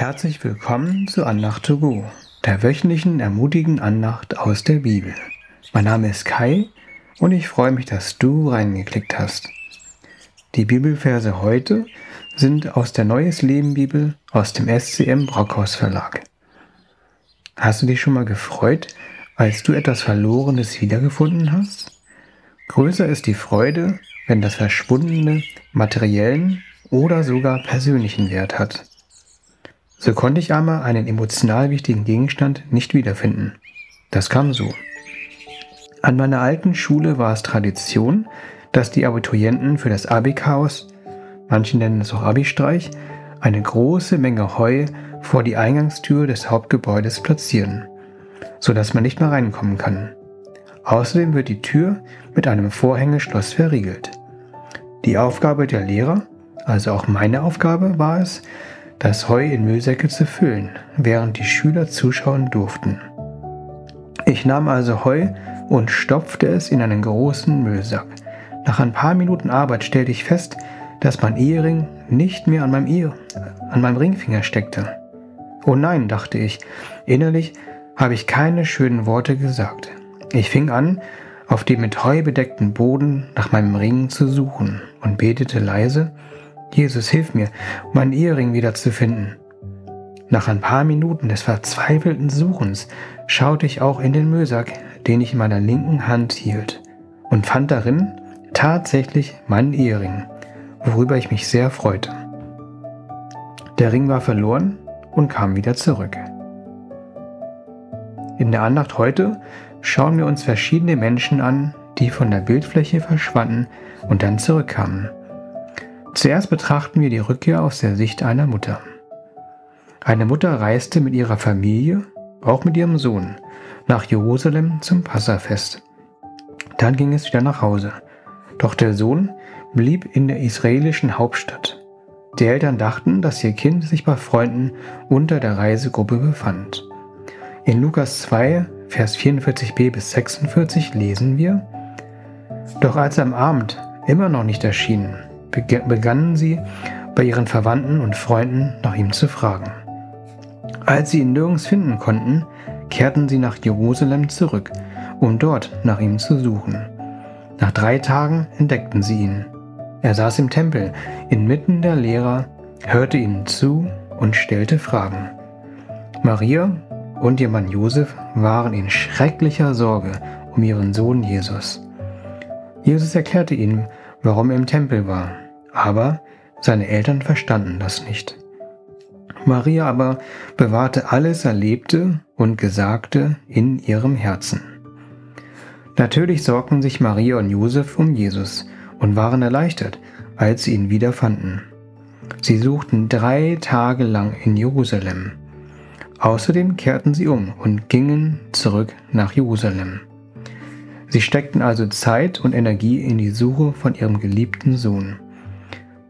Herzlich willkommen zu Andacht to go, der wöchentlichen ermutigenden Andacht aus der Bibel. Mein Name ist Kai und ich freue mich, dass du reingeklickt hast. Die Bibelverse heute sind aus der Neues Leben Bibel aus dem SCM Brockhaus Verlag. Hast du dich schon mal gefreut, als du etwas Verlorenes wiedergefunden hast? Größer ist die Freude, wenn das Verschwundene materiellen oder sogar persönlichen Wert hat. So konnte ich einmal einen emotional wichtigen Gegenstand nicht wiederfinden. Das kam so. An meiner alten Schule war es Tradition, dass die Abiturienten für das Abi-Chaos, manche nennen es auch Abi-Streich, eine große Menge Heu vor die Eingangstür des Hauptgebäudes platzieren, sodass man nicht mehr reinkommen kann. Außerdem wird die Tür mit einem Vorhängeschloss verriegelt. Die Aufgabe der Lehrer, also auch meine Aufgabe war es, das Heu in Müllsäcke zu füllen, während die Schüler zuschauen durften. Ich nahm also Heu und stopfte es in einen großen Müllsack. Nach ein paar Minuten Arbeit stellte ich fest, dass mein Ehering nicht mehr an meinem, Ehe, an meinem Ringfinger steckte. Oh nein, dachte ich. Innerlich habe ich keine schönen Worte gesagt. Ich fing an, auf dem mit Heu bedeckten Boden nach meinem Ring zu suchen und betete leise, Jesus, hilf mir, meinen Ehering wiederzufinden. Nach ein paar Minuten des verzweifelten Suchens schaute ich auch in den Müllsack, den ich in meiner linken Hand hielt, und fand darin tatsächlich meinen Ehering, worüber ich mich sehr freute. Der Ring war verloren und kam wieder zurück. In der Andacht heute schauen wir uns verschiedene Menschen an, die von der Bildfläche verschwanden und dann zurückkamen. Zuerst betrachten wir die Rückkehr aus der Sicht einer Mutter. Eine Mutter reiste mit ihrer Familie, auch mit ihrem Sohn, nach Jerusalem zum Passafest. Dann ging es wieder nach Hause. Doch der Sohn blieb in der israelischen Hauptstadt. Die Eltern dachten, dass ihr Kind sich bei Freunden unter der Reisegruppe befand. In Lukas 2, Vers 44b bis 46 lesen wir, Doch als er am Abend immer noch nicht erschien, begannen sie, bei ihren Verwandten und Freunden nach ihm zu fragen. Als sie ihn nirgends finden konnten, kehrten sie nach Jerusalem zurück, um dort nach ihm zu suchen. Nach drei Tagen entdeckten sie ihn. Er saß im Tempel, inmitten der Lehrer, hörte ihnen zu und stellte Fragen. Maria und ihr Mann Josef waren in schrecklicher Sorge um ihren Sohn Jesus. Jesus erklärte ihnen, warum er im Tempel war, aber seine Eltern verstanden das nicht. Maria aber bewahrte alles Erlebte und Gesagte in ihrem Herzen. Natürlich sorgten sich Maria und Josef um Jesus und waren erleichtert, als sie ihn wiederfanden. Sie suchten drei Tage lang in Jerusalem. Außerdem kehrten sie um und gingen zurück nach Jerusalem. Sie steckten also Zeit und Energie in die Suche von ihrem geliebten Sohn.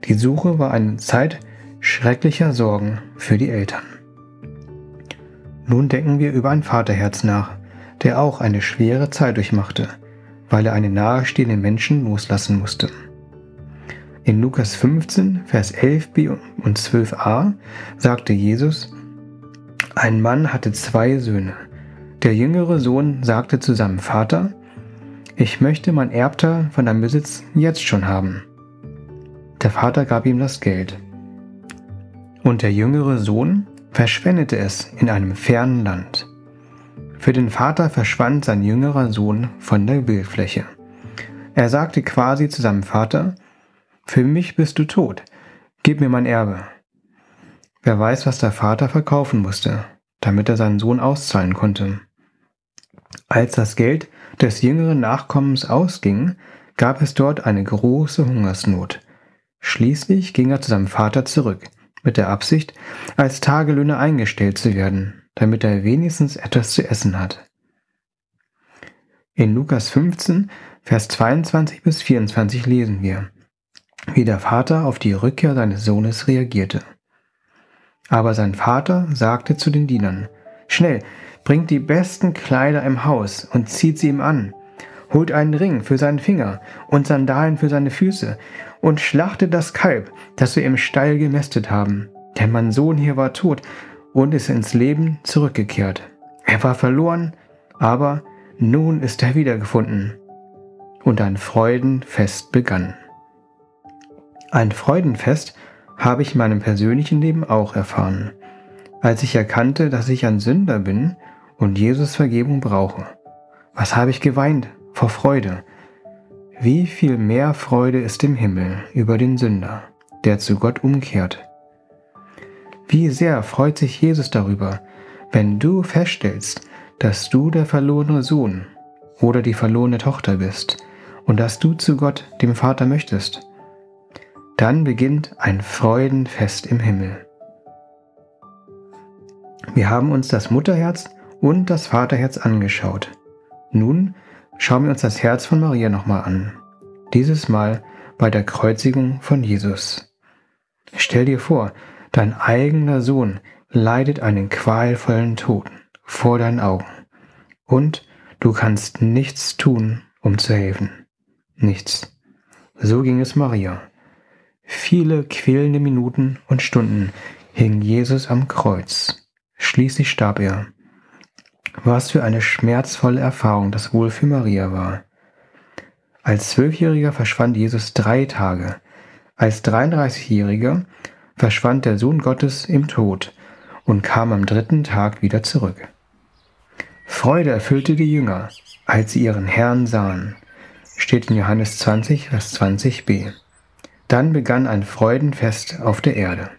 Die Suche war eine Zeit schrecklicher Sorgen für die Eltern. Nun denken wir über ein Vaterherz nach, der auch eine schwere Zeit durchmachte, weil er einen nahestehenden Menschen loslassen musste. In Lukas 15, Vers 11b und 12a sagte Jesus, ein Mann hatte zwei Söhne. Der jüngere Sohn sagte zu seinem Vater, ich möchte mein Erbteil von deinem Besitz jetzt schon haben. Der Vater gab ihm das Geld. Und der jüngere Sohn verschwendete es in einem fernen Land. Für den Vater verschwand sein jüngerer Sohn von der Bildfläche. Er sagte quasi zu seinem Vater, Für mich bist du tot, gib mir mein Erbe. Wer weiß, was der Vater verkaufen musste, damit er seinen Sohn auszahlen konnte. Als das Geld des jüngeren Nachkommens ausging, gab es dort eine große Hungersnot. Schließlich ging er zu seinem Vater zurück, mit der Absicht, als Tagelöhner eingestellt zu werden, damit er wenigstens etwas zu essen hat. In Lukas 15, Vers 22 bis 24 lesen wir, wie der Vater auf die Rückkehr seines Sohnes reagierte. Aber sein Vater sagte zu den Dienern, Schnell, bringt die besten Kleider im Haus und zieht sie ihm an. Holt einen Ring für seinen Finger und Sandalen für seine Füße und schlachtet das Kalb, das wir im Stall gemästet haben. Denn mein Sohn hier war tot und ist ins Leben zurückgekehrt. Er war verloren, aber nun ist er wiedergefunden. Und ein Freudenfest begann. Ein Freudenfest habe ich in meinem persönlichen Leben auch erfahren, als ich erkannte, dass ich ein Sünder bin und Jesus Vergebung brauche. Was habe ich geweint vor Freude? Wie viel mehr Freude ist im Himmel über den Sünder, der zu Gott umkehrt. Wie sehr freut sich Jesus darüber, wenn du feststellst, dass du der verlorene Sohn oder die verlorene Tochter bist und dass du zu Gott, dem Vater, möchtest. Dann beginnt ein Freudenfest im Himmel. Wir haben uns das Mutterherz und das Vaterherz angeschaut. Nun schauen wir uns das Herz von Maria nochmal an. Dieses Mal bei der Kreuzigung von Jesus. Stell dir vor, dein eigener Sohn leidet einen qualvollen Tod vor deinen Augen. Und du kannst nichts tun, um zu helfen. Nichts. So ging es Maria. Viele quälende Minuten und Stunden hing Jesus am Kreuz. Schließlich starb er. Was für eine schmerzvolle Erfahrung das wohl für Maria war. Als Zwölfjähriger verschwand Jesus drei Tage. Als 33-Jähriger verschwand der Sohn Gottes im Tod und kam am dritten Tag wieder zurück. Freude erfüllte die Jünger, als sie ihren Herrn sahen. Steht in Johannes 20, Vers 20b. Dann begann ein Freudenfest auf der Erde.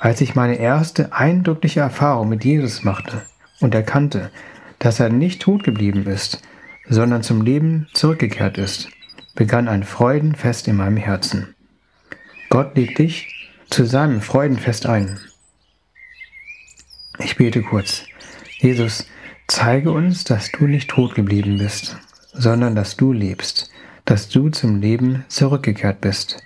Als ich meine erste eindrückliche Erfahrung mit Jesus machte und erkannte, dass er nicht tot geblieben ist, sondern zum Leben zurückgekehrt ist, begann ein Freudenfest in meinem Herzen. Gott lädt dich zu seinem Freudenfest ein. Ich bete kurz. Jesus, zeige uns, dass du nicht tot geblieben bist, sondern dass du lebst, dass du zum Leben zurückgekehrt bist.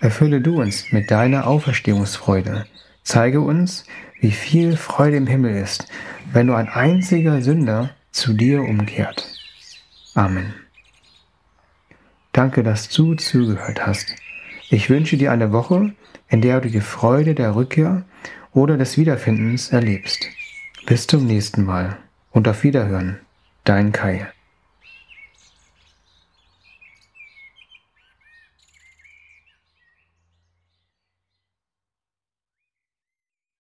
Erfülle du uns mit deiner Auferstehungsfreude. Zeige uns, wie viel Freude im Himmel ist, wenn nur ein einziger Sünder zu dir umkehrt. Amen. Danke, dass du zugehört hast. Ich wünsche dir eine Woche, in der du die Freude der Rückkehr oder des Wiederfindens erlebst. Bis zum nächsten Mal und auf Wiederhören, dein Kai.